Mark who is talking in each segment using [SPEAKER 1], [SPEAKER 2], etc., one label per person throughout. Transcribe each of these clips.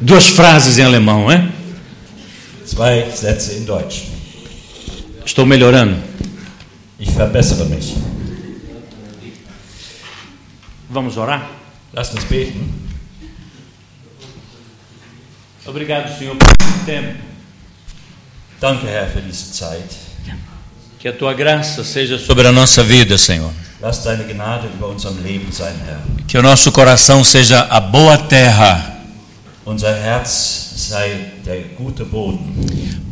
[SPEAKER 1] Duas frases em alemão, hein?
[SPEAKER 2] Zwei Sätze in Deutsch.
[SPEAKER 1] Estou melhorando.
[SPEAKER 2] Ich verbessere mich.
[SPEAKER 1] Vamos orar?
[SPEAKER 2] Lasst uns beten.
[SPEAKER 1] Obrigado, Senhor, por esse tempo.
[SPEAKER 2] Danke, Herr, für diese Zeit.
[SPEAKER 1] Que a tua graça seja sobre a nossa vida, Senhor.
[SPEAKER 2] Lass deine Gnade über unserem Leben sein, Herr.
[SPEAKER 1] Que o nosso coração seja a boa terra
[SPEAKER 2] Unser Herz sei der gute Boden,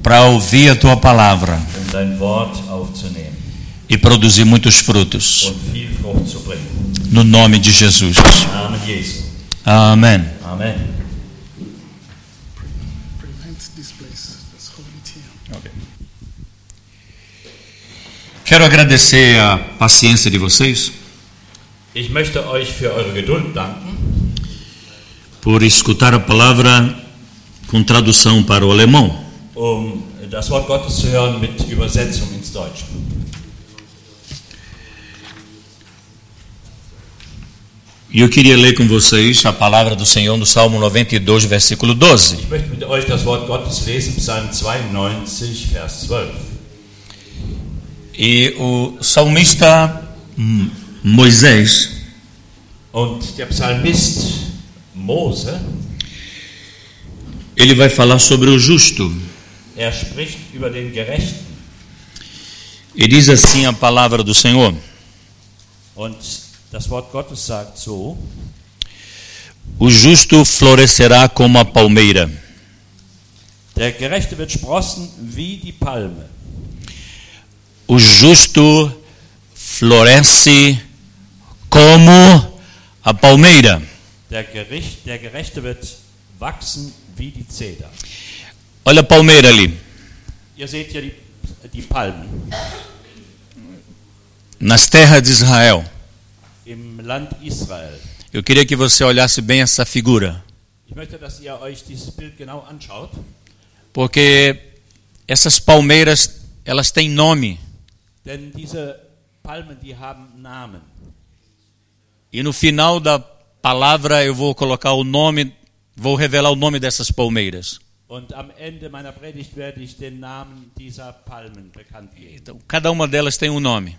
[SPEAKER 1] para ouvir a tua palavra
[SPEAKER 2] um dein Wort aufzunehmen
[SPEAKER 1] e produzir muitos frutos.
[SPEAKER 2] und viel Frucht zu bringen.
[SPEAKER 1] No nome de Jesus.
[SPEAKER 2] Im Namen Jesu.
[SPEAKER 1] Amém.
[SPEAKER 3] Here.
[SPEAKER 1] Quero agradecer a paciência de vocês
[SPEAKER 2] Ich möchte euch für eure Geduld danken,
[SPEAKER 1] por escutar a palavra com tradução para o alemão.
[SPEAKER 2] um das Wort Gottes zu hören mit Übersetzung ins Deutsche.
[SPEAKER 1] E eu queria ler com vocês a palavra do Senhor no Salmo 92, versículo 12.
[SPEAKER 2] Ich möchte mit euch das Wort Gottes lesen, Psalm 92, Vers 12.
[SPEAKER 1] E o salmista Moisés,
[SPEAKER 2] Und der Psalmist Mose,
[SPEAKER 1] ele vai falar sobre o justo.
[SPEAKER 2] er spricht über den Gerechten.
[SPEAKER 1] E diz assim a palavra do Senhor:
[SPEAKER 2] Und das Wort Gottes sagt so,
[SPEAKER 1] O justo florescerá como a palmeira,
[SPEAKER 2] der Gerechte wird sprossen wie die Palme.
[SPEAKER 1] o justo floresce como a palmeira.
[SPEAKER 2] Der, Gericht, der Gerechte wird wachsen wie die Zeder.
[SPEAKER 1] Olha a palmeira ali,
[SPEAKER 2] Ihr seht hier die, die Palmen
[SPEAKER 1] nas terras de Israel.
[SPEAKER 2] im Land Israel.
[SPEAKER 1] Eu queria que você olhasse bem essa figura,
[SPEAKER 2] Ich möchte, dass ihr euch dieses Bild genau anschaut,
[SPEAKER 1] porque essas palmeiras, elas têm nome.
[SPEAKER 2] denn diese Palmen, die haben Namen.
[SPEAKER 1] E no final da palavra eu vou colocar o nome, vou revelar o nome dessas palmeiras. Então, cada uma delas tem um nome.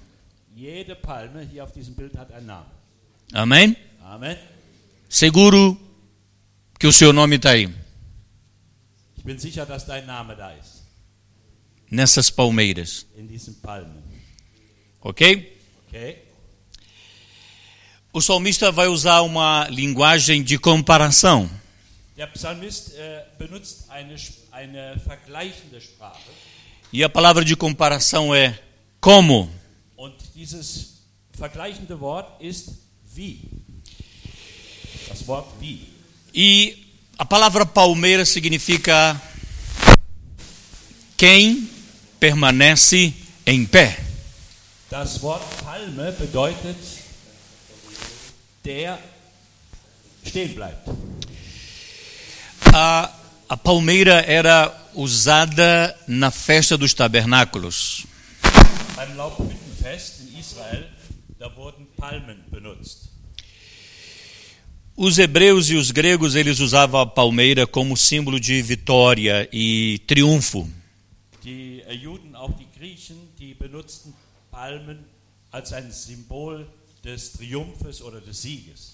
[SPEAKER 1] Amém?
[SPEAKER 2] Amen.
[SPEAKER 1] Seguro que o seu nome está aí,
[SPEAKER 2] sicher,
[SPEAKER 1] nessas palmeiras.
[SPEAKER 2] Palmen.
[SPEAKER 1] Ok? O salmista vai usar uma linguagem de comparação.
[SPEAKER 2] Der Psalmist äh, benutzt eine, eine vergleichende Sprache.
[SPEAKER 1] E a palavra de comparação é como.
[SPEAKER 2] Und dieses vergleichende Wort ist wie. Das Wort wie.
[SPEAKER 1] E a palavra palmeira significa quem permanece em pé.
[SPEAKER 2] Das Wort Palme bedeutet, der stehen bleibt.
[SPEAKER 1] A, a palmeira era usada na festa dos tabernáculos.
[SPEAKER 2] Beim Laubhüttenfest in Israel, da wurden Palmen benutzt.
[SPEAKER 1] Os hebreus e os gregos eles usavam a palmeira como símbolo de vitória e triunfo.
[SPEAKER 2] Die äh, Juden, auch die Griechen, die benutzten Palmen als ein Symbol des Triumphes oder des Sieges.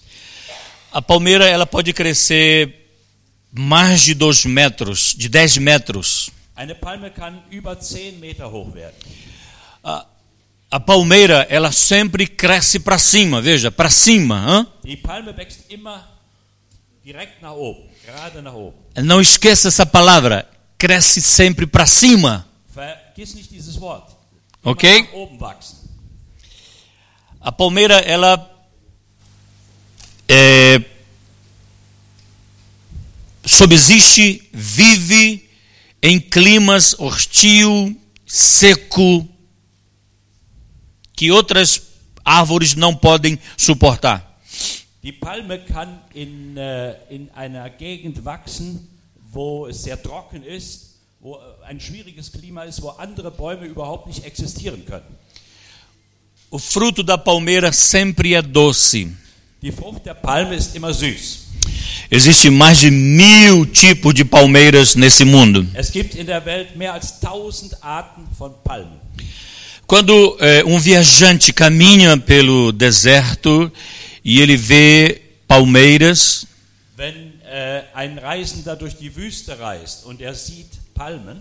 [SPEAKER 1] A palmeira ela pode crescer mais de dois metros, de 10 metros.
[SPEAKER 2] Eine Palme kann über 10 Meter hoch werden.
[SPEAKER 1] A, a palmeira ela sempre cresce para cima, veja, para cima. hã?
[SPEAKER 2] Die Palme wächst immer direkt nach oben, gerade nach oben.
[SPEAKER 1] Não esqueça essa palavra, cresce sempre para cima.
[SPEAKER 2] Vergiss nicht dieses Wort. Immer nach oben wachsen.
[SPEAKER 1] A palmeira ela é, subsiste, vive em climas hostil, seco, que outras árvores não podem suportar.
[SPEAKER 2] Die Palme kann in, äh, in einer Gegend wachsen, wo es sehr trocken ist, wo ein schwieriges Klima ist, wo andere Bäume überhaupt nicht existieren können.
[SPEAKER 1] O fruto da palmeira sempre é doce.
[SPEAKER 2] Die Frucht der Palme ist immer süß.
[SPEAKER 1] Existe mais de mil tipos de palmeiras nesse mundo.
[SPEAKER 2] Es gibt in der Welt mehr als Arten von Palmen.
[SPEAKER 1] Quando eh, um viajante caminha pelo deserto e ele vê palmeiras,
[SPEAKER 2] Wenn äh, ein Reisender durch die Wüste reist und er sieht Palmen,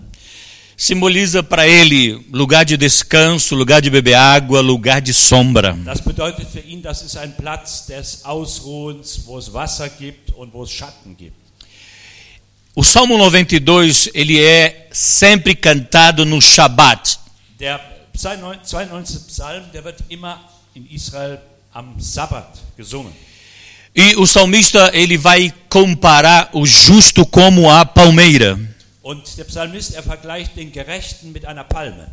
[SPEAKER 1] simboliza para ele lugar de descanso, lugar de beber água, lugar de sombra.
[SPEAKER 2] das bedeutet für ihn, das ist ein Platz des Ausruhens, wo es Wasser gibt und wo es Schatten gibt.
[SPEAKER 1] O Salmo 92, ele é sempre cantado no Shabat.
[SPEAKER 2] Der Psalm 92. Psalm, der wird immer in Israel am Sabbat gesungen.
[SPEAKER 1] E o salmista, ele vai comparar o justo como a palmeira.
[SPEAKER 2] Und der Psalmist, er vergleicht den Gerechten mit einer Palme.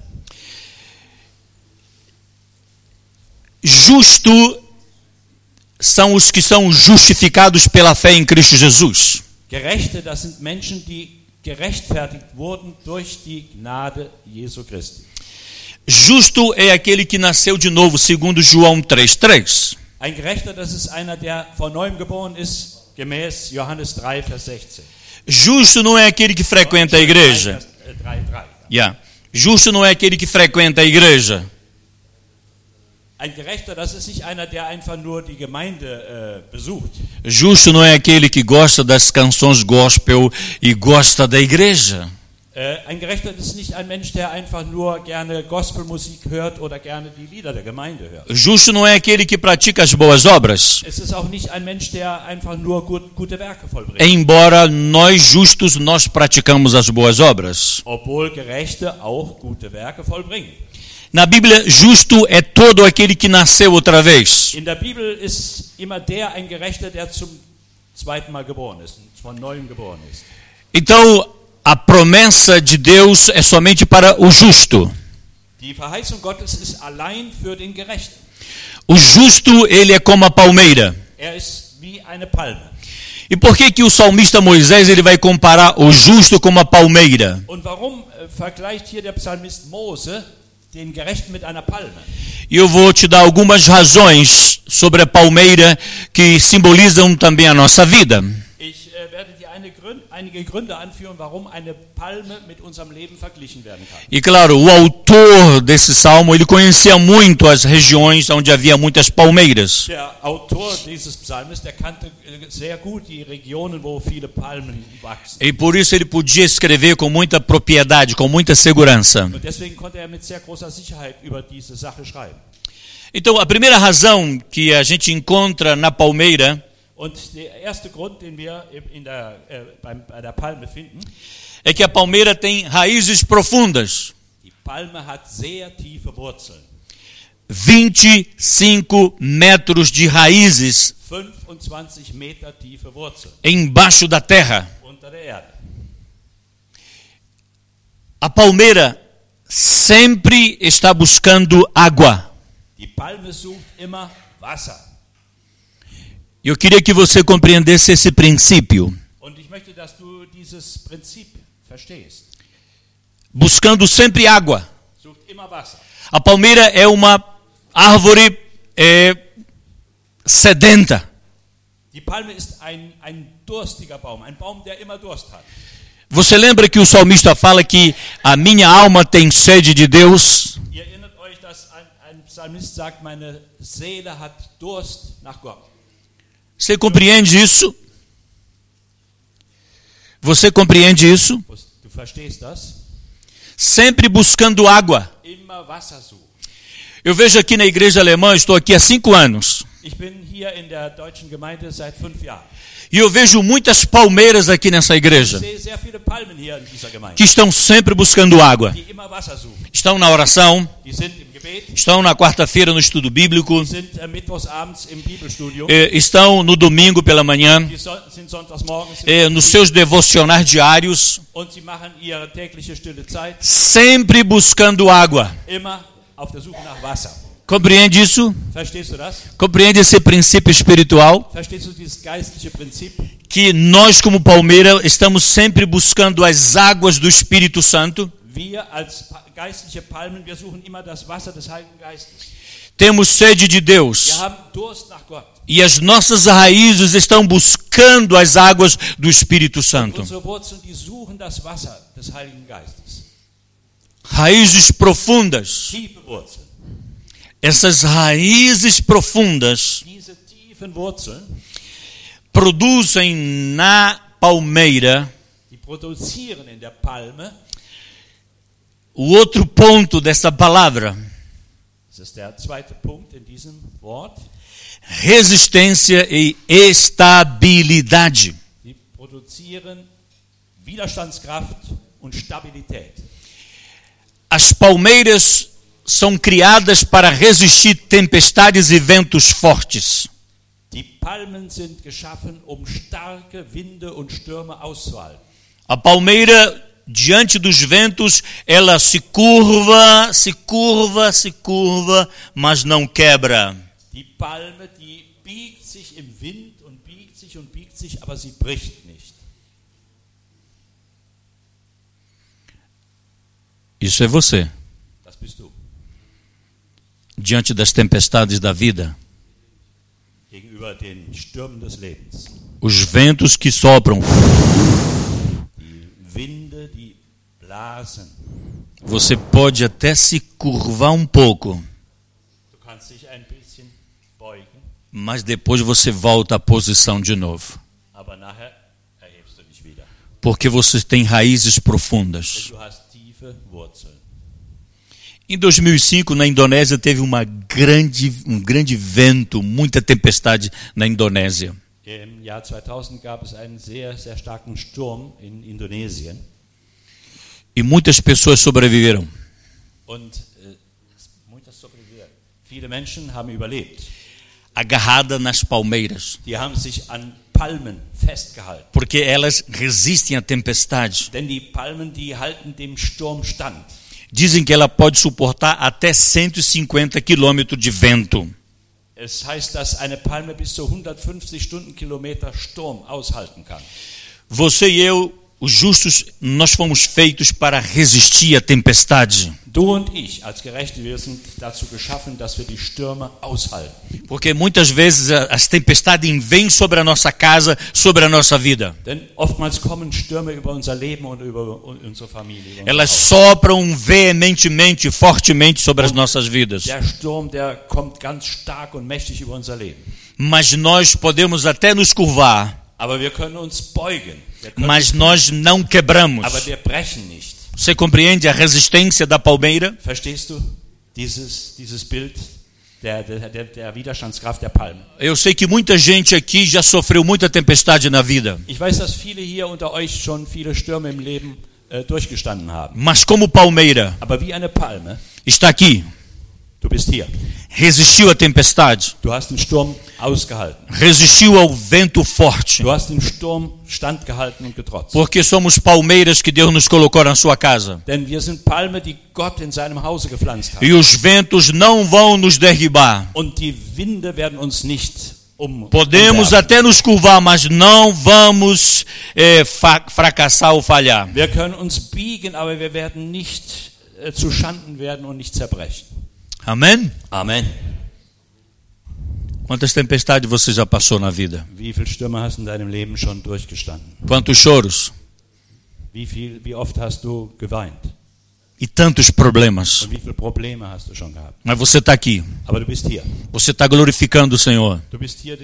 [SPEAKER 1] Justo são os que são justificados pela fé em Cristo Jesus.
[SPEAKER 2] Gerechte, das sind Menschen, die gerechtfertigt wurden durch die Gnade Jesu Christi.
[SPEAKER 1] Justo é aquele que nasceu de novo, segundo João 3:3.
[SPEAKER 2] Ein Gerechter, das ist einer, der von neuem geboren ist, gemäß Johannes 3, Vers 16.
[SPEAKER 1] Justo não é aquele que frequenta a igreja.
[SPEAKER 2] 3, 3, 3.
[SPEAKER 1] Yeah. Justo não é aquele que frequenta a igreja.
[SPEAKER 2] Äh.
[SPEAKER 1] Justo não é aquele que gosta das canções gospel e gosta da igreja.
[SPEAKER 2] Äh, ein Gerechter ist nicht ein Mensch, der einfach nur gerne Gospelmusik hört oder gerne die Lieder der Gemeinde hört.
[SPEAKER 1] Justo não é aquele que pratica as boas obras.
[SPEAKER 2] Es ist auch nicht ein Mensch, der einfach nur gut, gute Werke vollbringt.
[SPEAKER 1] Embora nós justos nós praticamos as boas obras.
[SPEAKER 2] Obwohl Gerechte auch gute Werke vollbringen.
[SPEAKER 1] Na Bíblia, justo é todo aquele que nasceu outra vez.
[SPEAKER 2] In der Bibel ist immer der ein Gerechter, der zum zweiten Mal geboren ist, von neuem geboren ist.
[SPEAKER 1] Então, a promessa de Deus é somente para o justo. O justo, ele é como a palmeira.
[SPEAKER 2] Er.
[SPEAKER 1] E por que que o salmista Moisés ele vai comparar o justo como a palmeira? E eu vou te dar algumas razões sobre a palmeira que simbolizam também a nossa vida.
[SPEAKER 2] Ich äh, werde einige Gründe anführen, warum eine Palme mit unserem Leben verglichen werden kann.
[SPEAKER 1] E claro, o autor desse salmo, ele conhecia muito as regiões onde havia muitas palmeiras.
[SPEAKER 2] Der Autor dieses Psalmes, der kannte äh, sehr gut die Regionen, wo viele Palmen wachsen.
[SPEAKER 1] E por isso ele podia escrever com muita propriedade, com muita segurança.
[SPEAKER 2] Und deswegen konnte er mit sehr großer Sicherheit über diese Sache schreiben.
[SPEAKER 1] Então, a primeira razão que a gente encontra na palmeira
[SPEAKER 2] Und der erste Grund, den wir in der, äh, beim, bei der Palme finden,
[SPEAKER 1] é que a palmeira tem raízes profundas.
[SPEAKER 2] die Palme hat sehr tiefe Wurzeln.
[SPEAKER 1] 25 metros de raízes
[SPEAKER 2] 25 Meter tiefe Wurzeln
[SPEAKER 1] embaixo da terra.
[SPEAKER 2] unter der Erde.
[SPEAKER 1] A palmeira sempre está buscando água.
[SPEAKER 2] Die Palme sucht immer Wasser.
[SPEAKER 1] Eu queria que você compreendesse esse princípio. Buscando sempre água. A palmeira é uma árvore é, sedenta.
[SPEAKER 2] Ein, ein Baum, ein Baum.
[SPEAKER 1] Você lembra que o salmista fala que a minha alma tem sede de Deus?
[SPEAKER 2] Ihr erinnert euch, dass ein, ein Psalmist sagt, meine Seele hat Durst nach Gott.
[SPEAKER 1] Você compreende isso? Você compreende isso? Sempre buscando água. Eu vejo aqui na igreja alemã, estou aqui há cinco anos, e eu vejo muitas palmeiras aqui nessa igreja, que estão sempre buscando água. Estão na oração, Estão na quarta-feira no estudo bíblico,
[SPEAKER 2] äh,
[SPEAKER 1] eh, estão no domingo pela manhã, eh, nos seus devocionais diários, sempre buscando água. Compreende isso? Compreende esse princípio espiritual? Que nós, como palmeira, estamos sempre buscando as águas do Espírito Santo.
[SPEAKER 2] Wir als geistliche Palmen, wir suchen immer das Wasser des Heiligen Geistes.
[SPEAKER 1] Temos sede de Deus.
[SPEAKER 2] Wir haben Durst nach Gott.
[SPEAKER 1] E as nossas raízes estão buscando as águas do Espírito Santo.
[SPEAKER 2] Unsere Wurzeln, die suchen das Wasser des Heiligen Geistes.
[SPEAKER 1] Raízes profundas.
[SPEAKER 2] Tiefe Wurzeln.
[SPEAKER 1] Essas raízes profundas
[SPEAKER 2] Diese tiefen Wurzeln,
[SPEAKER 1] produzem na palmeira
[SPEAKER 2] die produzieren in der Palme,
[SPEAKER 1] o outro ponto dessa palavra: resistência e estabilidade.
[SPEAKER 2] produzieren Widerstandskraft und Stabilität.
[SPEAKER 1] As palmeiras são criadas para resistir tempestades e ventos fortes.
[SPEAKER 2] Die Palmen sind geschaffen, um starke Winde und Stürme auszuhalten.
[SPEAKER 1] A palmeira, diante dos ventos, ela se curva, se curva, se curva, mas não quebra.
[SPEAKER 2] Die Palme, die biegt sich im Wind und biegt sich und biegt sich, aber sie bricht nicht.
[SPEAKER 1] Isso é você, diante das tempestades da vida.
[SPEAKER 2] Gegenüber den Stürmen des Lebens.
[SPEAKER 1] Os ventos que sopram,
[SPEAKER 2] Die blasen.
[SPEAKER 1] Você pode até se curvar um pouco, mas depois você volta à posição de novo. Porque você tem raízes profundas. Em 2005, na Indonésia, teve uma grande, um grande vento, muita tempestade na Indonésia.
[SPEAKER 2] Im Jahr 2000 gab es einen sehr, sehr starken Sturm in Indonesien.
[SPEAKER 1] E muitas pessoas sobreviveram.
[SPEAKER 2] Und äh, muitas sobreviveram. viele Menschen haben überlebt.
[SPEAKER 1] Agarrada nas palmeiras.
[SPEAKER 2] Die haben sich an Palmen festgehalten.
[SPEAKER 1] Porque elas resistem à tempestade.
[SPEAKER 2] Denn die Palmen, die halten dem Sturm stand.
[SPEAKER 1] Dizem que ela pode suportar até 150 quilômetros de vento.
[SPEAKER 2] Es heißt, dass eine Palme bis zu 150 Stundenkilometer Sturm aushalten kann.
[SPEAKER 1] Você e eu, os justos, nós fomos feitos para resistir à tempestade.
[SPEAKER 2] Du und ich als Gerechte, wir sind dazu geschaffen, dass wir die Stürme aushalten.
[SPEAKER 1] Porque muitas vezes as tempestades vêm sobre a nossa casa, sobre a nossa vida.
[SPEAKER 2] Denn oftmals kommen Stürme über unser Leben und über unsere Familie.
[SPEAKER 1] Elas sopram veementemente, fortemente sobre as nossas vidas.
[SPEAKER 2] Der Sturm, der kommt ganz stark und mächtig über unser Leben.
[SPEAKER 1] Mas nós podemos até nos curvar,
[SPEAKER 2] Aber wir können uns beugen.
[SPEAKER 1] Mas nós não quebramos. Você compreende a resistência da palmeira?
[SPEAKER 2] Verstehst du dieses, dieses Bild der, der, der, der Widerstandskraft der Palme?
[SPEAKER 1] Eu sei que muita gente aqui já sofreu muita tempestade na vida,
[SPEAKER 2] Ich weiß, dass viele hier unter euch schon viele Stürme im Leben äh, durchgestanden haben.
[SPEAKER 1] mas como palmeira
[SPEAKER 2] Aber wie eine Palme,
[SPEAKER 1] está aqui,
[SPEAKER 2] du bist hier.
[SPEAKER 1] resistiu à tempestade,
[SPEAKER 2] Du hast den Sturm ausgehalten.
[SPEAKER 1] resistiu ao vento forte,
[SPEAKER 2] Du hast den Sturm standgehalten und getrotzt.
[SPEAKER 1] porque somos palmeiras que Deus nos colocou na sua casa.
[SPEAKER 2] Denn wir sind Palme, die Gott in seinem Hause gepflanzt hat.
[SPEAKER 1] E os ventos não vão nos derribar.
[SPEAKER 2] Und die Winde werden uns nicht.
[SPEAKER 1] Podemos até nos curvar, mas não vamos eh, fracassar ou falhar.
[SPEAKER 2] Wir können uns biegen, aber wir werden nicht äh, zu Schanden werden und nicht zerbrechen.
[SPEAKER 1] Amém?
[SPEAKER 2] Amen.
[SPEAKER 1] Quantas tempestades você já passou na vida? Quantos choros
[SPEAKER 2] Wie, viel, wie oft hast du geweint?
[SPEAKER 1] e tantos problemas.
[SPEAKER 2] Probleme?
[SPEAKER 1] Mas você está aqui. Você está glorificando o Senhor.
[SPEAKER 2] Hier.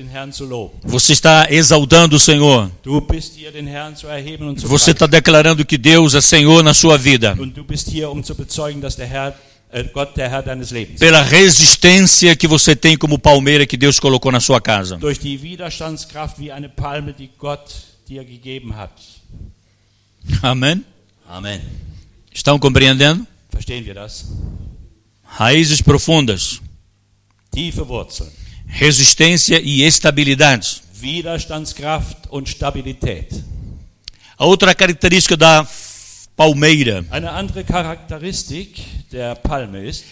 [SPEAKER 1] Você está exaltando o Senhor.
[SPEAKER 2] Hier,
[SPEAKER 1] Você está declarando que Deus é Senhor na sua vida.
[SPEAKER 2] Hier, um bezeugen,
[SPEAKER 1] Pela resistência que você tem como palmeira que Deus colocou na sua casa.
[SPEAKER 2] Durch die Widerstandskraft wie eine Palme, die Gott dir gegeben hat.
[SPEAKER 1] Amém?
[SPEAKER 2] Amen.
[SPEAKER 1] Estão compreendendo?
[SPEAKER 2] Verstehen wir das?
[SPEAKER 1] Raízes profundas,
[SPEAKER 2] Tiefe Wurzeln,
[SPEAKER 1] resistência e estabilidade.
[SPEAKER 2] Widerstandskraft und Stabilität.
[SPEAKER 1] A outra característica da palmeira,
[SPEAKER 2] ist,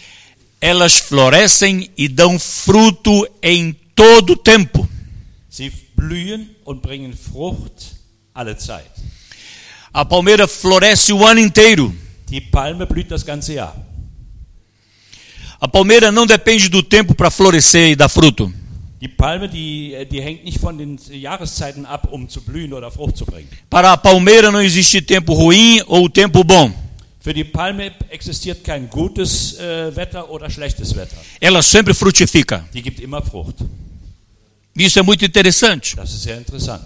[SPEAKER 1] elas florescem e dão fruto em todo o tempo.
[SPEAKER 2] sie blühen und bringen Frucht alle Zeit.
[SPEAKER 1] A palmeira floresce o ano inteiro.
[SPEAKER 2] Die Palme blüht das ganze Jahr.
[SPEAKER 1] A palmeira não depende do tempo para florescer e dar fruto.
[SPEAKER 2] Die Palme, die, äh, die hängt nicht von den Jahreszeiten ab, um zu blühen oder Frucht zu bringen.
[SPEAKER 1] Para a palmeira não existe tempo ruim ou tempo bom.
[SPEAKER 2] Für die Palme existiert kein gutes äh, Wetter oder schlechtes Wetter.
[SPEAKER 1] Ela sempre frutifica.
[SPEAKER 2] Die gibt immer Frucht.
[SPEAKER 1] Isso é muito interessante,
[SPEAKER 2] Das ist sehr interessant.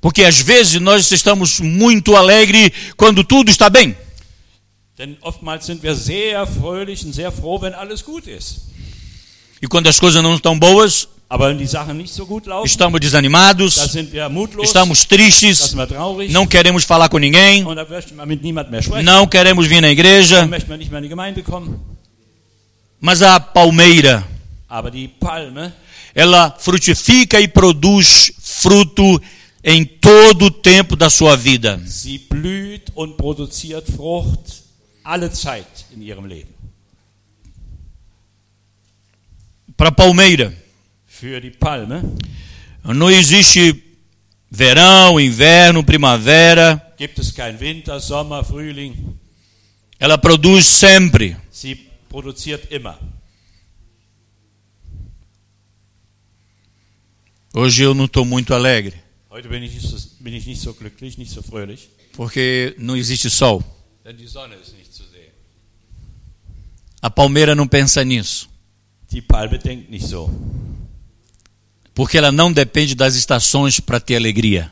[SPEAKER 1] porque às vezes nós estamos muito alegres quando tudo está bem.
[SPEAKER 2] Denn oftmals sind wir sehr fröhlich und sehr froh, wenn alles gut ist.
[SPEAKER 1] E quando as coisas não estão boas, Estamos desanimados, estamos tristes, não queremos falar com ninguém, não queremos vir na igreja. Mas a palmeira, ela frutifica e produz fruto em todo o tempo da sua vida.
[SPEAKER 2] sie blüht und produziert Frucht alle Zeit in ihrem Leben.
[SPEAKER 1] Para a palmeira,
[SPEAKER 2] Für die Palme
[SPEAKER 1] não existe verão, inverno, primavera.
[SPEAKER 2] gibt es kein Winter, Sommer, Frühling.
[SPEAKER 1] Ela produz sempre.
[SPEAKER 2] Sie produziert immer.
[SPEAKER 1] Hoje eu não estou muito alegre,
[SPEAKER 2] Heute bin ich, bin ich nicht so glücklich, nicht so fröhlich,
[SPEAKER 1] porque não existe sol.
[SPEAKER 2] denn die Sonne ist nicht zu sehen.
[SPEAKER 1] A palmeira não pensa nisso,
[SPEAKER 2] Die Palme denkt nicht so,
[SPEAKER 1] porque ela não depende das estações para ter alegria.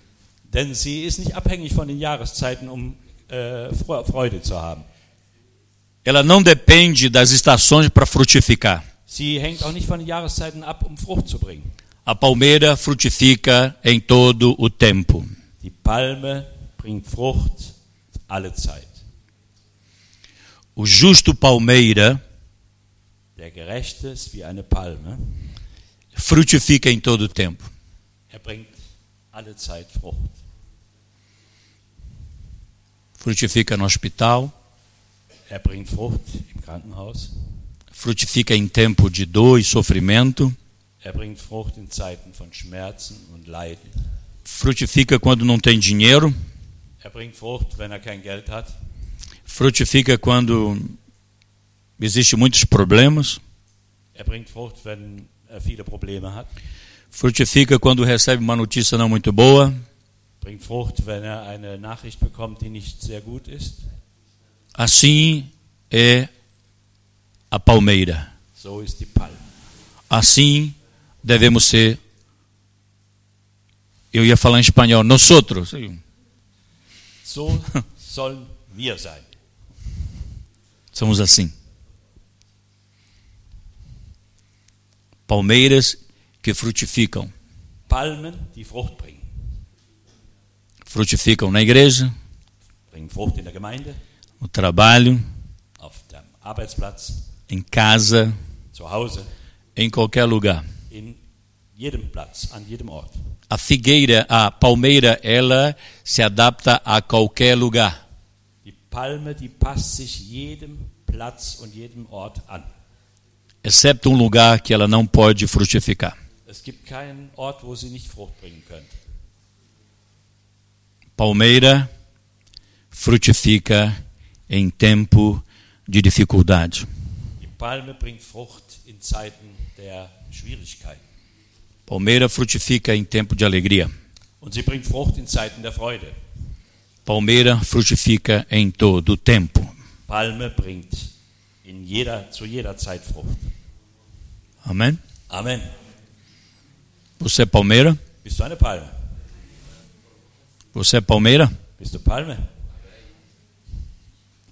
[SPEAKER 2] denn sie ist nicht abhängig von den Jahreszeiten, um äh, Fre- Freude zu haben.
[SPEAKER 1] Ela não depende das estações para frutificar.
[SPEAKER 2] Sie hängt auch nicht von den Jahreszeiten ab, um Frucht zu bringen.
[SPEAKER 1] A palmeira frutifica em todo o tempo.
[SPEAKER 2] Die Palme bringt Frucht alle Zeit.
[SPEAKER 1] O justo palmeira
[SPEAKER 2] Der Gerechte ist wie eine Palme.
[SPEAKER 1] Frutifica em todo o tempo.
[SPEAKER 2] Er.
[SPEAKER 1] Frutifica no hospital,
[SPEAKER 2] Er bringt Frucht im Krankenhaus.
[SPEAKER 1] frutifica em tempo de dor e sofrimento,
[SPEAKER 2] Er
[SPEAKER 1] frutifica quando não tem dinheiro, frutifica quando existe muitos problemas,
[SPEAKER 2] Er bringt Frucht, wenn viele Probleme hat.
[SPEAKER 1] frutifica quando recebe uma notícia não muito boa,
[SPEAKER 2] Bringt Frucht, wenn er eine Nachricht bekommt, die nicht sehr gut ist.
[SPEAKER 1] assim é a palmeira.
[SPEAKER 2] So ist die Palme.
[SPEAKER 1] Assim devemos ser. Eu ia falar em espanhol, nós outros.
[SPEAKER 2] So sollen wir sein.
[SPEAKER 1] Somos assim. Palmeiras que frutificam.
[SPEAKER 2] Palmen, die Frucht bringen.
[SPEAKER 1] Frutificam na igreja,
[SPEAKER 2] Bringen Frucht in der Gemeinde,
[SPEAKER 1] no trabalho,
[SPEAKER 2] auf dem Arbeitsplatz,
[SPEAKER 1] em casa,
[SPEAKER 2] zu Hause,
[SPEAKER 1] em qualquer lugar.
[SPEAKER 2] in jedem Platz, an jedem Ort.
[SPEAKER 1] A figueira, a palmeira, ela se adapta a qualquer lugar.
[SPEAKER 2] Die Palme, die passt sich jedem Platz und jedem Ort an.
[SPEAKER 1] Excepto um lugar que ela não pode frutificar.
[SPEAKER 2] Ort.
[SPEAKER 1] Palmeira frutifica em tempo de dificuldade. Palmeira frutifica em tempo de alegria. Palmeira frutifica em todo o tempo.
[SPEAKER 2] Palme bringt in jeder, zu jeder Zeit Frucht.
[SPEAKER 1] Amém?
[SPEAKER 2] Amen.
[SPEAKER 1] Você é palmeira?
[SPEAKER 2] Bist du eine Palme?
[SPEAKER 1] Você é palmeira?
[SPEAKER 2] Bist du Palme?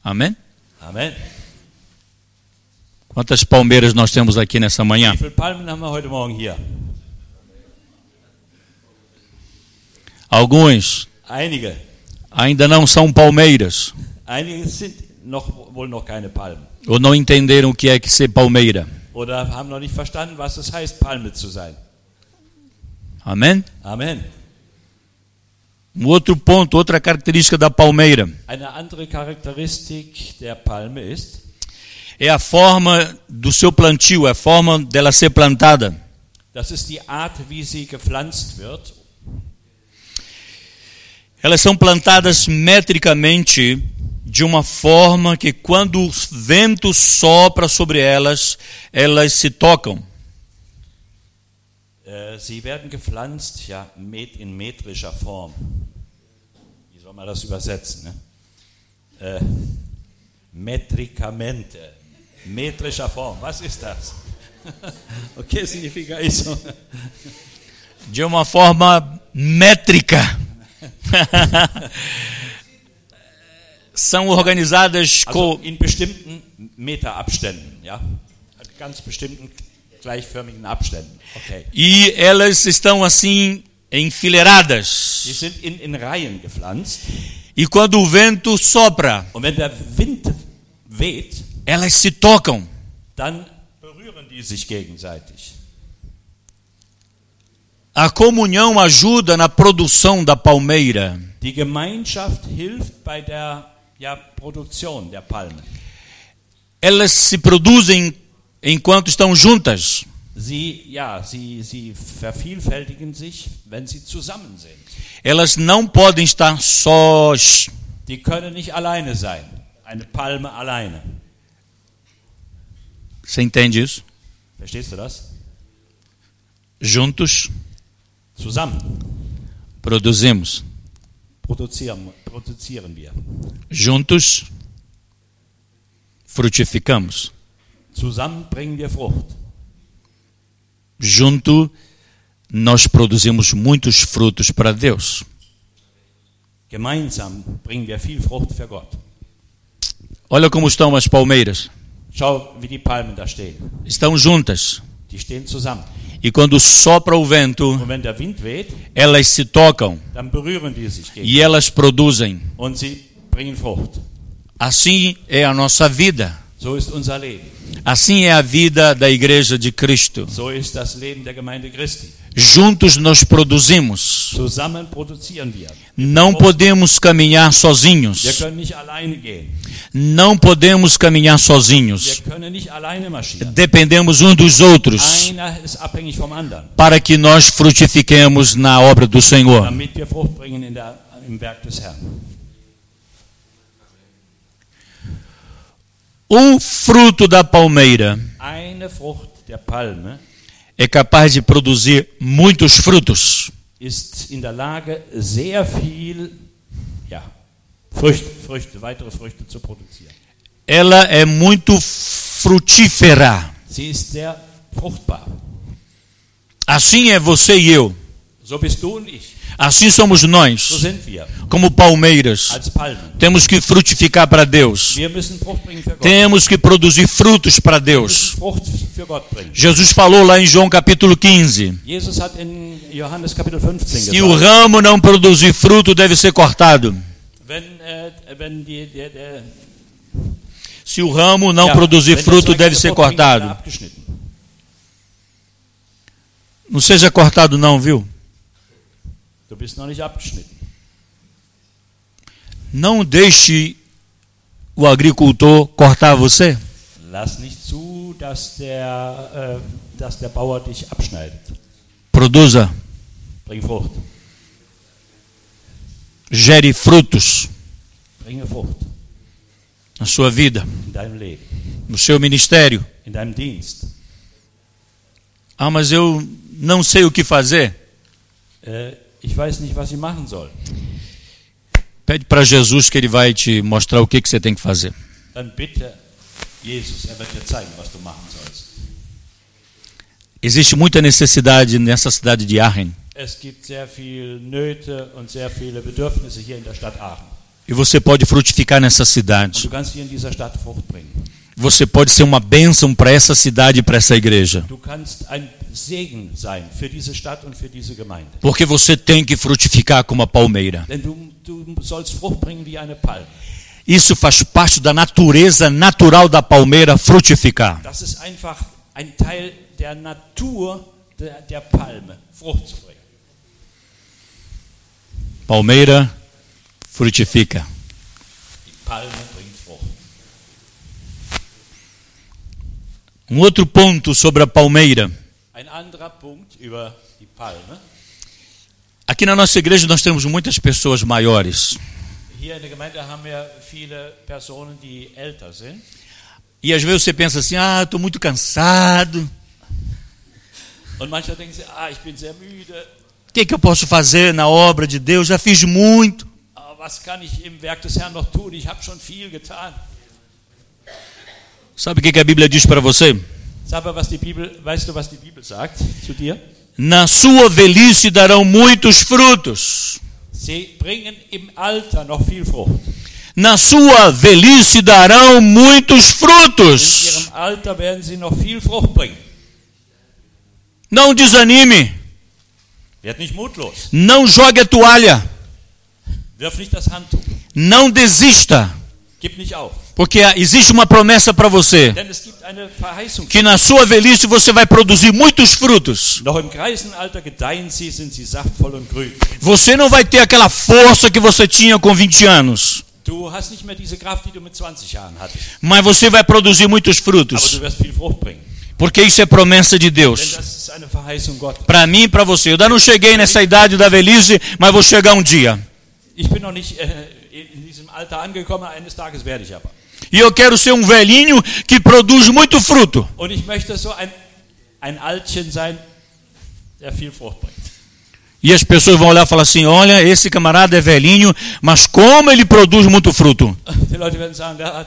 [SPEAKER 1] Amém?
[SPEAKER 2] Amen.
[SPEAKER 1] Quantas palmeiras nós temos aqui nessa manhã? Alguns
[SPEAKER 2] Einige.
[SPEAKER 1] ainda não são palmeiras
[SPEAKER 2] Einige sind noch, wohl noch keine Palmen.
[SPEAKER 1] Ou não entenderam o que é que ser palmeira.
[SPEAKER 2] Oder haben noch nicht verstanden, was es heißt, Palme zu sein.
[SPEAKER 1] Amém?
[SPEAKER 2] Amen.
[SPEAKER 1] Um outro ponto, outra característica da palmeira
[SPEAKER 2] Eine andere Charakteristik der Palme ist,
[SPEAKER 1] é a forma do seu plantio, é a forma dela ser plantada.
[SPEAKER 2] das ist die Art, wie sie gepflanzt wird.
[SPEAKER 1] Elas são plantadas metricamente de uma forma que quando o vento sopra sobre elas, elas se tocam.
[SPEAKER 2] Äh, Sie werden gepflanzt ja, in metrischer Form. Wie soll man das übersetzen? Ne? Äh, Metrikamente. Metrischer Form. Was ist das? o que significa isso?
[SPEAKER 1] de uma forma métrica. São organizadas
[SPEAKER 2] Also in bestimmten Meterabständen, ja? Ganz bestimmten gleichförmigen Abständen. Okay.
[SPEAKER 1] e elas estão assim enfileiradas.
[SPEAKER 2] Die sind in, in Reihen gepflanzt.
[SPEAKER 1] E quando o vento sopra,
[SPEAKER 2] Und wenn der Wind weht,
[SPEAKER 1] elas se tocam.
[SPEAKER 2] dann berühren die sich gegenseitig.
[SPEAKER 1] A comunhão ajuda na produção da palmeira.
[SPEAKER 2] Die Gemeinschaft hilft bei der ja, Produktion der Palme.
[SPEAKER 1] Elas se produzem enquanto estão juntas.
[SPEAKER 2] Sie, ja, sie, sie vervielfältigen sich, wenn sie zusammen sind.
[SPEAKER 1] Elas não podem estar sós.
[SPEAKER 2] Die können nicht alleine sein. Eine Palme alleine.
[SPEAKER 1] Você entende isso?
[SPEAKER 2] Verstehst du das?
[SPEAKER 1] Juntos
[SPEAKER 2] Zusammen
[SPEAKER 1] produzimos.
[SPEAKER 2] Produzieren, produzieren wir.
[SPEAKER 1] Juntos frutificamos.
[SPEAKER 2] Zusammen bringen wir Frucht.
[SPEAKER 1] Junto nós produzimos muitos frutos para Deus.
[SPEAKER 2] Gemeinsam bringen wir viel Frucht für Gott.
[SPEAKER 1] Olha como estão as palmeiras.
[SPEAKER 2] Schau, wie die Palmen da stehen.
[SPEAKER 1] Estão juntas. E quando sopra o vento,
[SPEAKER 2] weht,
[SPEAKER 1] elas se tocam
[SPEAKER 2] gegen
[SPEAKER 1] e elas produzem. Assim é a nossa vida. Assim é a vida da igreja de Cristo. Juntos nós produzimos. Não podemos caminhar sozinhos. Não podemos caminhar sozinhos. Dependemos uns dos outros para que nós frutifiquemos na obra do Senhor.
[SPEAKER 2] damit wir Frucht bringen in der, im Werk des Herrn.
[SPEAKER 1] O fruto da palmeira é capaz de produzir muitos frutos.
[SPEAKER 2] ist in der Lage, sehr viel ja, Früchte, Früchte, weitere Früchte zu produzieren.
[SPEAKER 1] Ela é muito frutífera.
[SPEAKER 2] Sie ist sehr fruchtbar.
[SPEAKER 1] Assim é você e eu.
[SPEAKER 2] So bist du und ich.
[SPEAKER 1] Assim somos
[SPEAKER 2] So
[SPEAKER 1] nós, como palmeiras. Temos que frutificar para Deus. Temos que produzir frutos para Deus. Jesus falou lá em João capítulo 15:
[SPEAKER 2] Jesus hat in Johannes Kapitel 15
[SPEAKER 1] Se o ramo não produzir fruto, deve ser cortado.
[SPEAKER 2] äh,
[SPEAKER 1] Se o ramo não produzir fruto, deve ser
[SPEAKER 2] er
[SPEAKER 1] cortado. Não seja cortado, não, viu?
[SPEAKER 2] Du bist noch nicht abgeschnitten.
[SPEAKER 1] Não deixe o agricultor cortar você.
[SPEAKER 2] Lass nicht zu, dass der, äh, dass der Bauer dich abschneidet.
[SPEAKER 1] Produza,
[SPEAKER 2] Bring Frucht.
[SPEAKER 1] gere frutos
[SPEAKER 2] Bringe Frucht
[SPEAKER 1] na sua vida,
[SPEAKER 2] in deinem Leben,
[SPEAKER 1] no seu ministério.
[SPEAKER 2] in deinem Dienst.
[SPEAKER 1] Ah, mas eu não sei o que fazer.
[SPEAKER 2] Äh, ich weiß nicht, was ich machen soll.
[SPEAKER 1] Pede para Jesus que ele vai te mostrar o que, que você tem que fazer.
[SPEAKER 2] Dann bitte Jesus, er wird dir zeigen, was du machen sollst.
[SPEAKER 1] Existe muita necessidade nessa cidade de Arren.
[SPEAKER 2] Es gibt sehr viele Nöte und sehr viele Bedürfnisse hier in der Stadt Aachen.
[SPEAKER 1] E você pode frutificar nessa
[SPEAKER 2] Und
[SPEAKER 1] cidade.
[SPEAKER 2] du kannst hier in dieser Stadt Frucht bringen.
[SPEAKER 1] Você pode ser uma bênção para essa cidade e para essa igreja. Porque você tem que frutificar como a palmeira. Isso faz parte da natureza natural da palmeira frutificar.
[SPEAKER 2] Das ist einfach ein Teil der Natur der, der Palme, Frucht zu bringen.
[SPEAKER 1] Palmeira frutifica.
[SPEAKER 2] Palme bringt Frucht.
[SPEAKER 1] Um outro ponto sobre a palmeira. Aqui na nossa igreja nós temos muitas pessoas maiores. E às vezes você pensa assim: ah, estou muito cansado.
[SPEAKER 2] Ah.
[SPEAKER 1] O que, que eu posso fazer na obra de Deus? Já fiz muito.
[SPEAKER 2] Aber was kann ich im Werk des Herrn noch tun? Ich habe schon viel getan.
[SPEAKER 1] Sabe o que, a Bíblia diz para você?
[SPEAKER 2] Mal, was die Bibel, weißt du, was die Bibel sagt zu dir?
[SPEAKER 1] Na sua velhice darão muitos frutos.
[SPEAKER 2] Sie bringen im Alter noch viel Frucht.
[SPEAKER 1] Na sua velhice darão muitos
[SPEAKER 2] In
[SPEAKER 1] frutos.
[SPEAKER 2] ihrem Alter werden sie noch viel Frucht bringen.
[SPEAKER 1] Não desanime.
[SPEAKER 2] Werd nicht mutlos.
[SPEAKER 1] Não jogue a toalha.
[SPEAKER 2] Wirf nicht das Handtuch.
[SPEAKER 1] Não desista.
[SPEAKER 2] Gib nicht auf.
[SPEAKER 1] Porque existe uma promessa para você. Que na sua velhice você vai produzir muitos frutos. Você não vai ter aquela força que você tinha com 20 anos.
[SPEAKER 2] Du hast nicht mehr diese Kraft, die du mit 20 Jahren hattest.
[SPEAKER 1] Mas você vai produzir muitos frutos. Porque isso é promessa de Deus. Para mim e para você. Eu ainda não cheguei nessa idade da velhice, mas vou chegar um dia.
[SPEAKER 2] Ich bin noch nicht äh, in diesem Alter angekommen, eines Tages werde ich aber.
[SPEAKER 1] E eu quero ser um velhinho que produz muito fruto.
[SPEAKER 2] Und ich möchte so ein, ein Altchen sein, der viel Frucht bringt.
[SPEAKER 1] E as pessoas vão olhar e falar assim: olha, esse camarada é velhinho, mas como ele produz muito fruto.
[SPEAKER 2] Die Leute werden sagen, der hat,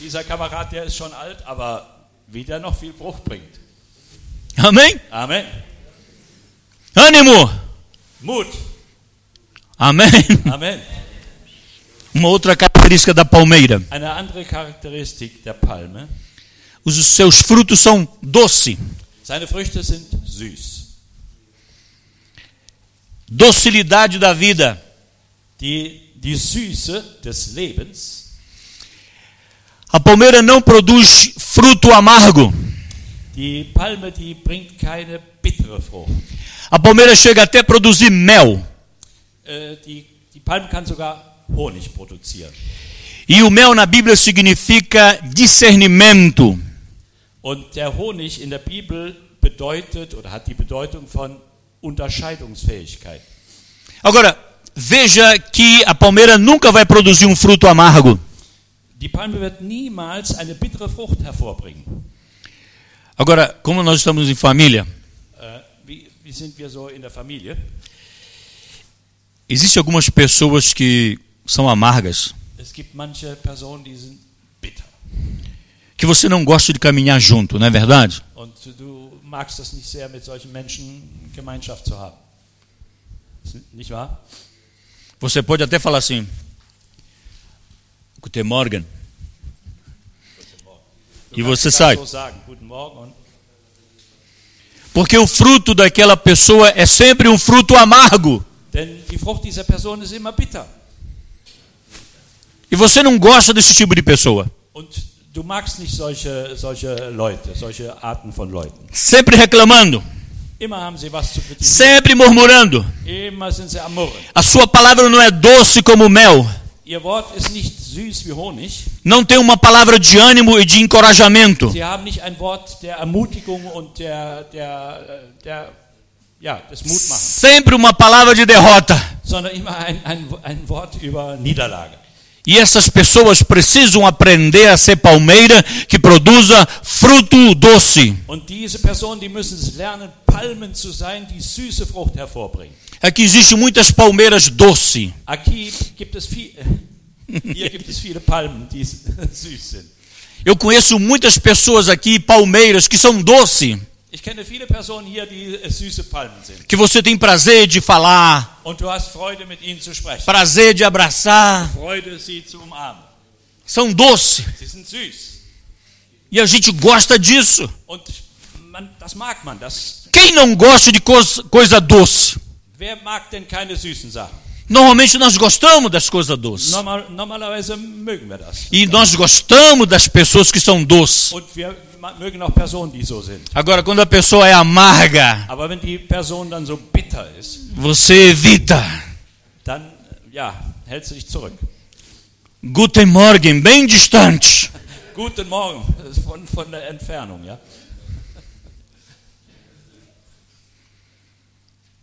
[SPEAKER 2] dieser Kamerad, der ist schon alt, aber wie der noch viel Frucht bringt.
[SPEAKER 1] Amém?
[SPEAKER 2] Amen.
[SPEAKER 1] Ânimo!
[SPEAKER 2] Mut.
[SPEAKER 1] Amém?
[SPEAKER 2] Amen.
[SPEAKER 1] Uma outra característica da palmeira:
[SPEAKER 2] Eine andere Charakteristik der Palme,
[SPEAKER 1] os seus frutos são doce.
[SPEAKER 2] seine Früchte sind süß.
[SPEAKER 1] Docilidade da vida.
[SPEAKER 2] Die, die Süße des Lebens.
[SPEAKER 1] A palmeira não produz fruto amargo.
[SPEAKER 2] Die Palme, die bringt keine bittere Frucht.
[SPEAKER 1] A palmeira chega até a produzir mel.
[SPEAKER 2] Äh, die, die Palme kann sogar Honig produzieren.
[SPEAKER 1] E o mel na Bíblia significa discernimento.
[SPEAKER 2] Und der Honig in der Bibel bedeutet oder hat die Bedeutung von Unterscheidungsfähigkeit.
[SPEAKER 1] Agora, veja que a palmeira nunca vai produzir um fruto amargo.
[SPEAKER 2] Die Palme wird niemals eine bittere Frucht hervorbringen.
[SPEAKER 1] Agora, como nós estamos em família,
[SPEAKER 2] Äh, wie, wie sind wir so in der Familie?
[SPEAKER 1] existem algumas pessoas que são amargas, que você não gosta de caminhar junto, não é verdade? Você pode até falar assim: Guten Morgen. E você sai. Porque o fruto daquela pessoa é sempre um fruto amargo.
[SPEAKER 2] denn die Frucht dieser Person ist immer bitter.
[SPEAKER 1] E você não gosta desse tipo de pessoa.
[SPEAKER 2] Solche, solche Leute, solche.
[SPEAKER 1] Sempre reclamando, sempre murmurando. A sua palavra não é doce como mel. Não tem uma palavra de ânimo e de encorajamento.
[SPEAKER 2] Sie haben nicht ein Wort der Ermutigung und der, der, der ja, des Mutmachens,
[SPEAKER 1] Sempre uma palavra de derrota.
[SPEAKER 2] sondern immer ein, ein, ein Wort über Niederlage.
[SPEAKER 1] E essas pessoas precisam aprender a ser palmeira que produza fruto doce. Aqui existem muitas palmeiras doce.
[SPEAKER 2] Aquí gibt es viel, hier gibt es viele Palmen, die süß sind.
[SPEAKER 1] Eu conheço muitas pessoas aqui, palmeiras, que são doce,
[SPEAKER 2] Ich kenne viele Personen hier, die süße Palmen sind.
[SPEAKER 1] que você tem prazer de falar,
[SPEAKER 2] Und du hast Freude, mit ihnen zu sprechen.
[SPEAKER 1] prazer de abraçar. São doce.
[SPEAKER 2] Sie sind süß.
[SPEAKER 1] E a gente gosta disso. Quem não gosta de coisa, coisa doce?
[SPEAKER 2] wer mag denn keine süßen Sachen?
[SPEAKER 1] Normalmente nós gostamos das coisas doces.
[SPEAKER 2] Das.
[SPEAKER 1] E nós gostamos das pessoas que são doces. Agora, quando a pessoa é amarga, você evita. Guten Morgen, bem distante.
[SPEAKER 2] Guten Morgen, von, von der Entfernung, ja.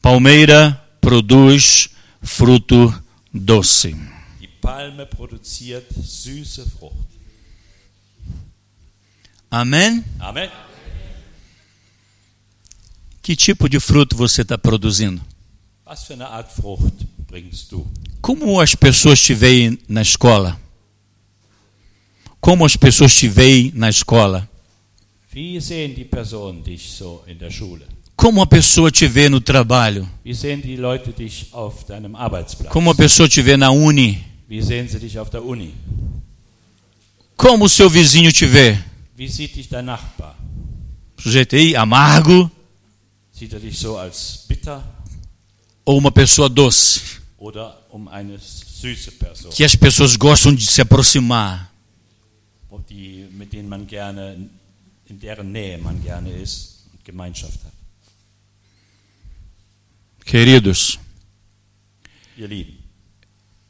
[SPEAKER 1] Palmeira produz fruto doce.
[SPEAKER 2] Die Palme produziert süße Frucht.
[SPEAKER 1] Amém?
[SPEAKER 2] Amen.
[SPEAKER 1] Que tipo de fruto você está produzindo?
[SPEAKER 2] Was für eine Art Frucht bringst du?
[SPEAKER 1] Como as pessoas te veem na escola? Como as pessoas te veem na escola?
[SPEAKER 2] Wie sehen die Personen dich so in der Schule?
[SPEAKER 1] Como a pessoa te vê no trabalho? Como a pessoa te vê na uni? Como o seu vizinho te vê?
[SPEAKER 2] Wie sieht dich dein Nachbar?
[SPEAKER 1] Sujeito aí, amargo
[SPEAKER 2] Sieht er dich so als bitter
[SPEAKER 1] ou uma pessoa doce?
[SPEAKER 2] oder um eine süße Person,
[SPEAKER 1] Que as pessoas gostam de se aproximar.
[SPEAKER 2] die, mit denen man gerne, in deren Nähe man gerne ist und Gemeinschaft hat?
[SPEAKER 1] Queridos,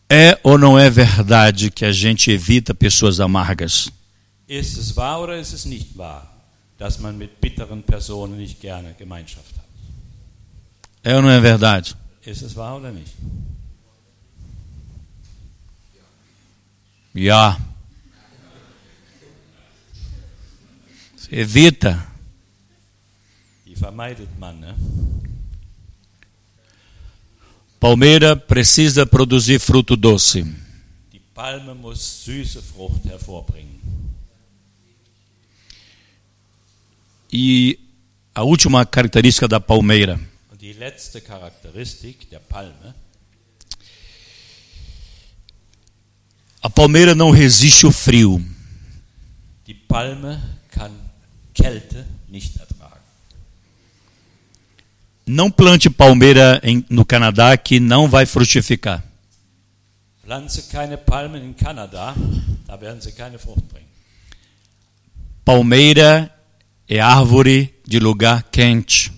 [SPEAKER 1] é ou não é verdade que a gente evita pessoas amargas?
[SPEAKER 2] ist es wahr oder ist es nicht wahr, dass man mit bitteren Personen nicht gerne Gemeinschaft hat?
[SPEAKER 1] É ou não é verdade?
[SPEAKER 2] Ist es wahr oder nicht?
[SPEAKER 1] Já. Evita.
[SPEAKER 2] Die vermeidet man. Ne?
[SPEAKER 1] Palmeira precisa produzir fruto doce.
[SPEAKER 2] Die Palme muss süße Frucht hervorbringen.
[SPEAKER 1] E a última característica da palmeira
[SPEAKER 2] Und die letzte Charakteristik der Palme,
[SPEAKER 1] A palmeira não resiste ao frio.
[SPEAKER 2] die Palme kann Kälte nicht.
[SPEAKER 1] Não plante palmeira em- no Canadá que não vai frutificar.
[SPEAKER 2] Pflanze keine Palmen in Kanada, da werden sie keine Frucht bringen.
[SPEAKER 1] Palmeira é árvore de lugar quente.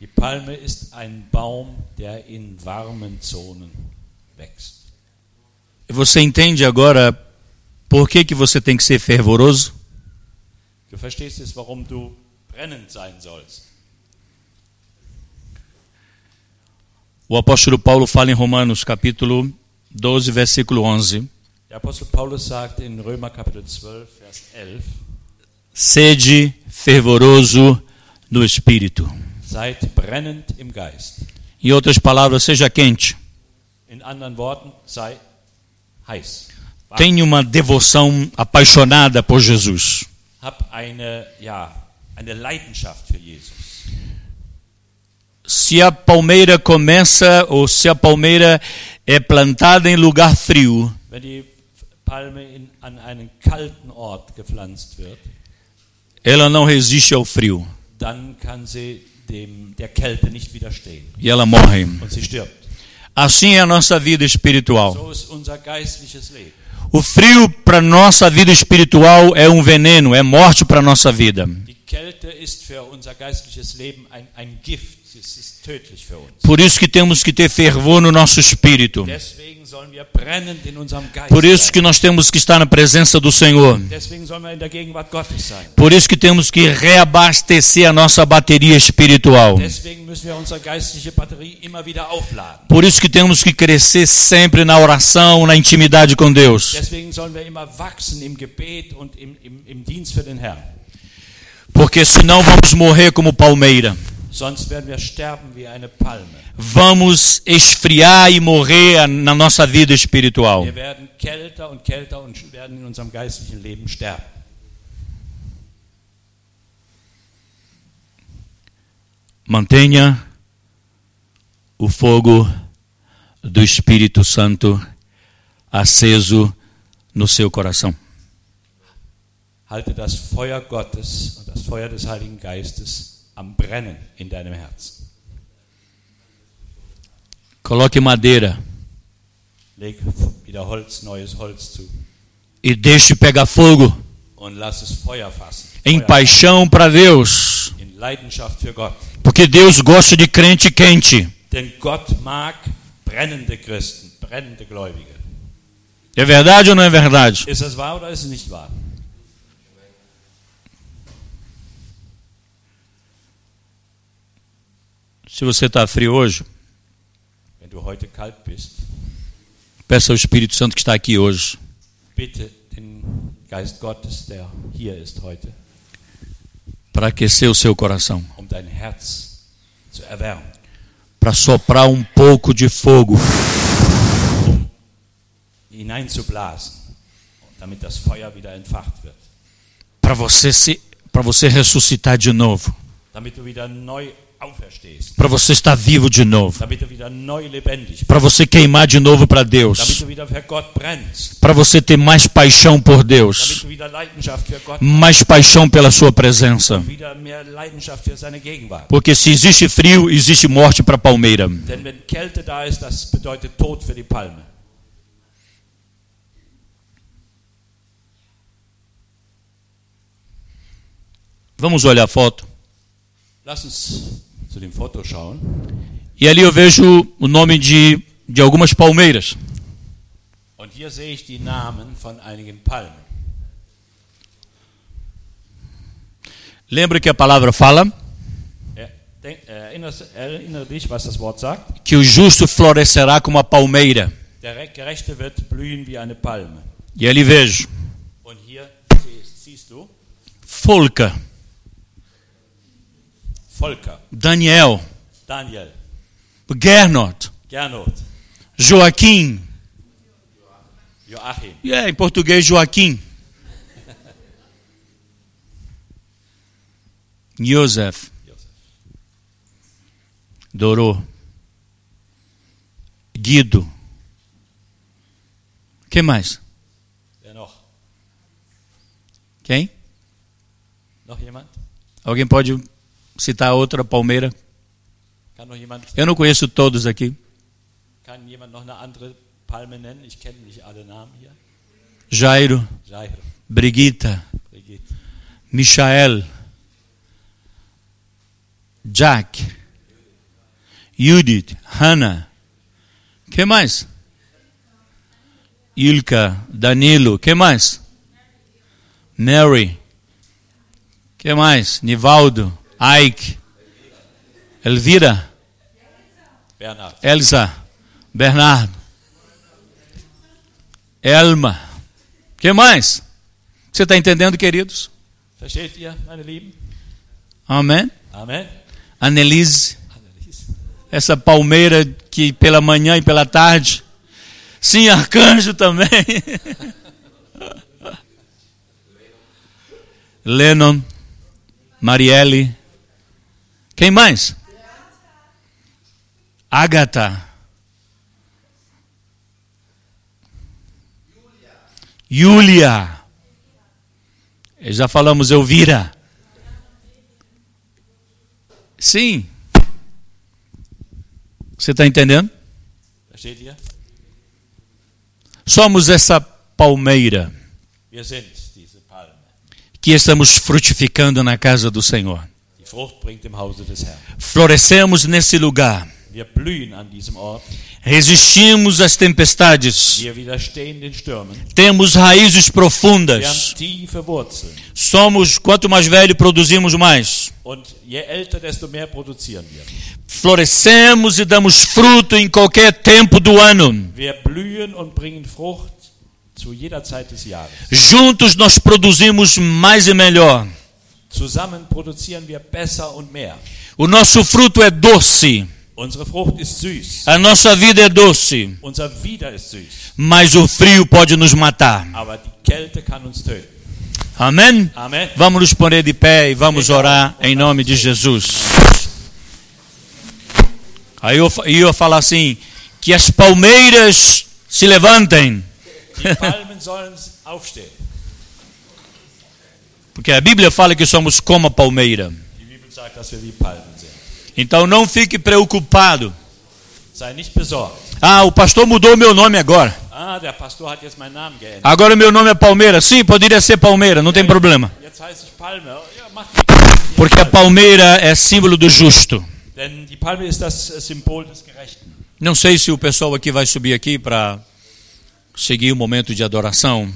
[SPEAKER 2] Die Palme ist ein Baum, der in warmen Zonen wächst.
[SPEAKER 1] Você entende agora por que, que você tem que ser fervoroso?
[SPEAKER 2] Du verstehst jetzt, warum du brennend sein sollst.
[SPEAKER 1] O apóstolo Paulo fala em Romanos capítulo 12, versículo 11.
[SPEAKER 2] Der Apostel Paulus sagt in Römer Kapitel 12, Vers 11,
[SPEAKER 1] Sede fervoroso no espírito.
[SPEAKER 2] seid brennend im Geist.
[SPEAKER 1] Em outras palavras, seja quente.
[SPEAKER 2] In anderen Worten, sei heiß.
[SPEAKER 1] Tenha uma devoção apaixonada por Jesus.
[SPEAKER 2] Hab eine, ja, eine Leidenschaft für Jesus.
[SPEAKER 1] Se a palmeira começa ou se a palmeira é plantada em lugar frio, ela não resiste ao frio e ela morre. Assim é a nossa vida espiritual. O frio para nossa vida espiritual é um veneno, é morte para nossa vida.
[SPEAKER 2] Die Kälte ist für unser geistliches Leben ein, ein Gift.
[SPEAKER 1] Por isso que temos que ter fervor no nosso espírito. Por isso que nós temos que estar na presença do Senhor. Por isso que temos que reabastecer a nossa bateria espiritual. Por isso que temos que crescer sempre na oração, na intimidade com Deus. Porque senão vamos morrer como palmeira. Vamos esfriar e morrer na nossa vida espiritual.
[SPEAKER 2] Wir werden kälter und kälter und werden in unserem geistlichen Leben sterben.
[SPEAKER 1] Mantenha o fogo do Espírito Santo aceso no seu coração.
[SPEAKER 2] Halte das Feuer Gottes und das Feuer des Heiligen Geistes am Brennen in deinem Herzen.
[SPEAKER 1] Coloque madeira
[SPEAKER 2] Leg wieder Holz, neues Holz zu
[SPEAKER 1] e deixe pegar fogo
[SPEAKER 2] und lass es Feuer fassen.
[SPEAKER 1] em
[SPEAKER 2] Feuer
[SPEAKER 1] paixão para Deus.
[SPEAKER 2] in Leidenschaft für Gott.
[SPEAKER 1] Porque Deus gosta de crente quente.
[SPEAKER 2] Denn Gott mag brennende Christen, brennende Gläubige.
[SPEAKER 1] É verdade ou não é verdade?
[SPEAKER 2] Ist das wahr oder ist es nicht wahr?
[SPEAKER 1] Se você está frio hoje,
[SPEAKER 2] Wenn du heute kalt bist,
[SPEAKER 1] Peça ao Espírito Santo que está aqui hoje. para aquecer o seu coração, para soprar um pouco de fogo. Para você se para você ressuscitar de novo,
[SPEAKER 2] damit du wieder neu
[SPEAKER 1] para você estar vivo de novo, para você queimar de novo para Deus, para você ter mais paixão por Deus, mais paixão pela sua presença. Porque se existe frio, existe morte para a palmeira. Vamos olhar a foto.
[SPEAKER 2] Lass uns
[SPEAKER 1] E ali eu vejo o nome de, de algumas palmeiras. Lembra que a palavra fala
[SPEAKER 2] Er- sagt.
[SPEAKER 1] que o justo florescerá como a palmeira. E ali vejo
[SPEAKER 2] Und hier siehst, siehst du
[SPEAKER 1] Folca,
[SPEAKER 2] Volker,
[SPEAKER 1] Daniel,
[SPEAKER 2] Daniel,
[SPEAKER 1] Gernot,
[SPEAKER 2] Gernot,
[SPEAKER 1] Joaquim.
[SPEAKER 2] Joachim,
[SPEAKER 1] é, em português, Joaquim. Joseph, Dorô, Guido. Quem mais?
[SPEAKER 2] wer noch?
[SPEAKER 1] Quem?
[SPEAKER 2] Noch jemand?
[SPEAKER 1] Alguém pode citar outra palmeira? Eu não conheço todos aqui. Jairo,
[SPEAKER 2] Jairo,
[SPEAKER 1] Brigitta,
[SPEAKER 2] Brigitte,
[SPEAKER 1] Michael, Jack, Judith, Hannah. Quem mais? Ilka, Danilo. Quem mais? Mary. Quem mais? Nivaldo, Ike, Elvira,
[SPEAKER 2] Bernhard,
[SPEAKER 1] Elsa, Bernardo, Elma. Quem mais? Você está entendendo, queridos?
[SPEAKER 2] Versteht ihr, meine Lieben?
[SPEAKER 1] Amém?
[SPEAKER 2] Amen.
[SPEAKER 1] Annelise, essa palmeira que pela manhã e pela tarde. Sim, arcanjo também. Lennon, Marielle. Quem mais? Agatha. Júlia. Já falamos Elvira. Sim. Você está entendendo? Somos essa palmeira que estamos frutificando na casa do Senhor. Florescemos nesse lugar. Resistimos às tempestades. Temos raízes profundas. Somos, quanto mais velho, produzimos mais. Florescemos e damos fruto em qualquer tempo do ano. Juntos nós produzimos mais e melhor.
[SPEAKER 2] Zusammen produzieren wir besser und mehr.
[SPEAKER 1] O nosso fruto é doce.
[SPEAKER 2] Unsere Frucht ist süß.
[SPEAKER 1] A nossa vida é doce.
[SPEAKER 2] Unser Wider ist süß.
[SPEAKER 1] Mas o frio pode nos matar.
[SPEAKER 2] Aber die Kälte kann uns töten.
[SPEAKER 1] Amém?
[SPEAKER 2] Amen.
[SPEAKER 1] Vamos nos pôr de pé e vamos orar em nome de Jesus. Aí eu eu falar assim: que as palmeiras se levantem,
[SPEAKER 2] Die Palmen sollen aufstehen.
[SPEAKER 1] Porque a Bíblia fala que somos como a palmeira. Então não fique preocupado. Ah, o pastor mudou meu nome agora. Agora meu nome é Palmeira. Sim, poderia ser Palmeira, não tem problema. Porque a palmeira é símbolo do justo. Não sei se o pessoal aqui vai subir aqui para seguir o momento de adoração.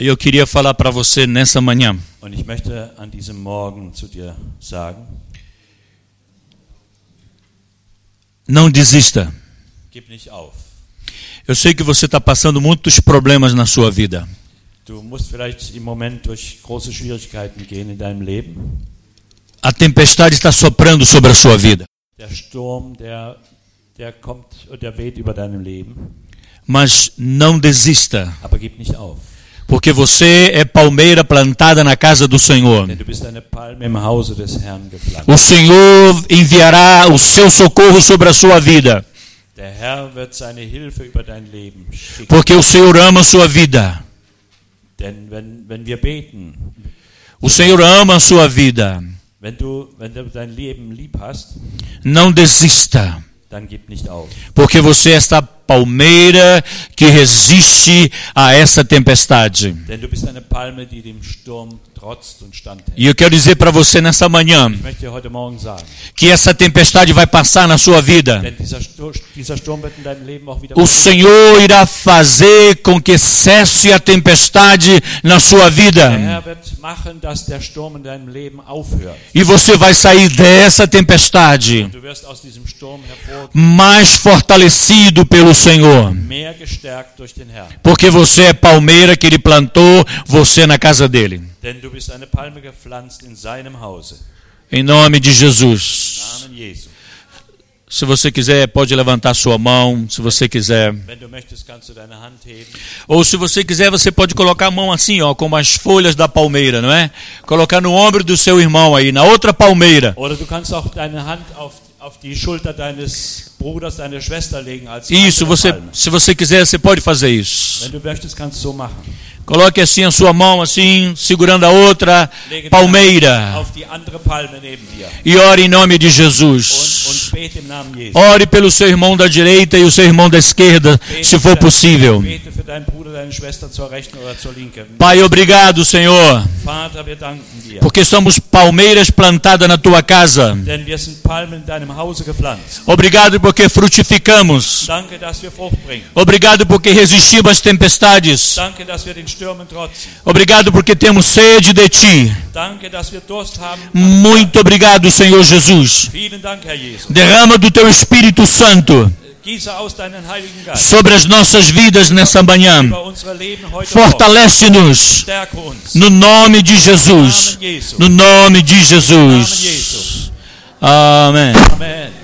[SPEAKER 1] Eu queria falar para você nessa manhã
[SPEAKER 2] Und ich möchte an diesem Morgen zu dir sagen,
[SPEAKER 1] não desista.
[SPEAKER 2] gib nicht auf.
[SPEAKER 1] Eu sei que você está passando muitos problemas na sua vida.
[SPEAKER 2] Du musst vielleicht im Moment durch große Schwierigkeiten gehen in deinem Leben.
[SPEAKER 1] A tempestade está soprando sobre a sua vida.
[SPEAKER 2] Der Sturm, der, der kommt der weht über deinem Leben.
[SPEAKER 1] Mas não desista,
[SPEAKER 2] Aber gib nicht auf.
[SPEAKER 1] Porque você é palmeira plantada na casa do Senhor. O Senhor enviará o seu socorro sobre a sua vida, porque o Senhor ama a sua vida. O Senhor ama a sua vida. Não desista, porque você esta palmeira que resiste a essa tempestade.
[SPEAKER 2] Denn du bist eine Palme, die dem Sturm.
[SPEAKER 1] E eu quero dizer para você nessa manhã que essa tempestade vai passar na sua vida. O Senhor irá fazer com que cesse a tempestade na sua vida. E você vai sair dessa tempestade mais fortalecido pelo Senhor. Porque você é palmeira que ele plantou você na casa dele.
[SPEAKER 2] Denn du bist eine Palme gepflanzt in seinem Hause.
[SPEAKER 1] Em nome de Jesus.
[SPEAKER 2] Im Namen Jesu.
[SPEAKER 1] Se você quiser, pode levantar sua mão, se você quiser. Ou se você quiser, você pode colocar a mão assim, ó, como as folhas da palmeira, não é? Colocar no ombro do seu irmão aí, na outra palmeira. Isso, você, se você quiser, você pode fazer isso. Coloque assim a sua mão, assim, segurando a outra palmeira. E ore em nome de Jesus. Ore pelo seu irmão da direita e o seu irmão da esquerda, se for possível. Pai, obrigado, Senhor, porque somos palmeiras plantadas na tua casa. Obrigado porque frutificamos. Obrigado porque resistimos às tempestades.
[SPEAKER 2] Danke, dass wir den Stürmen trotzen.
[SPEAKER 1] Obrigado porque temos sede de ti. Muito obrigado, Senhor Jesus. Derrama do teu Espírito Santo sobre as nossas vidas nessa manhã. Fortalece-nos no nome de Jesus. No nome de Jesus.
[SPEAKER 2] Jesu.
[SPEAKER 1] Amém.